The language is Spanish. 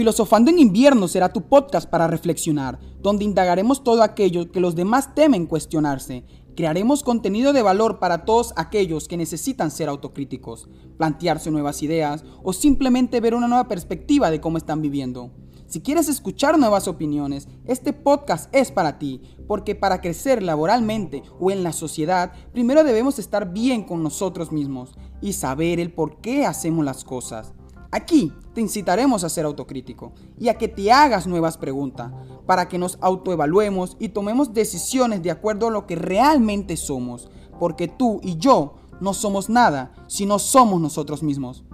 Filosofando en invierno será tu podcast para reflexionar, donde indagaremos todo aquello que los demás temen cuestionarse. Crearemos contenido de valor para todos aquellos que necesitan ser autocríticos, plantearse nuevas ideas o simplemente ver una nueva perspectiva de cómo están viviendo. Si quieres escuchar nuevas opiniones, este podcast es para ti, porque para crecer laboralmente o en la sociedad, primero debemos estar bien con nosotros mismos y saber el por qué hacemos las cosas. Aquí te incitaremos a ser autocrítico y a que te hagas nuevas preguntas para que nos autoevaluemos y tomemos decisiones de acuerdo a lo que realmente somos, porque tú y yo no somos nada si no somos nosotros mismos.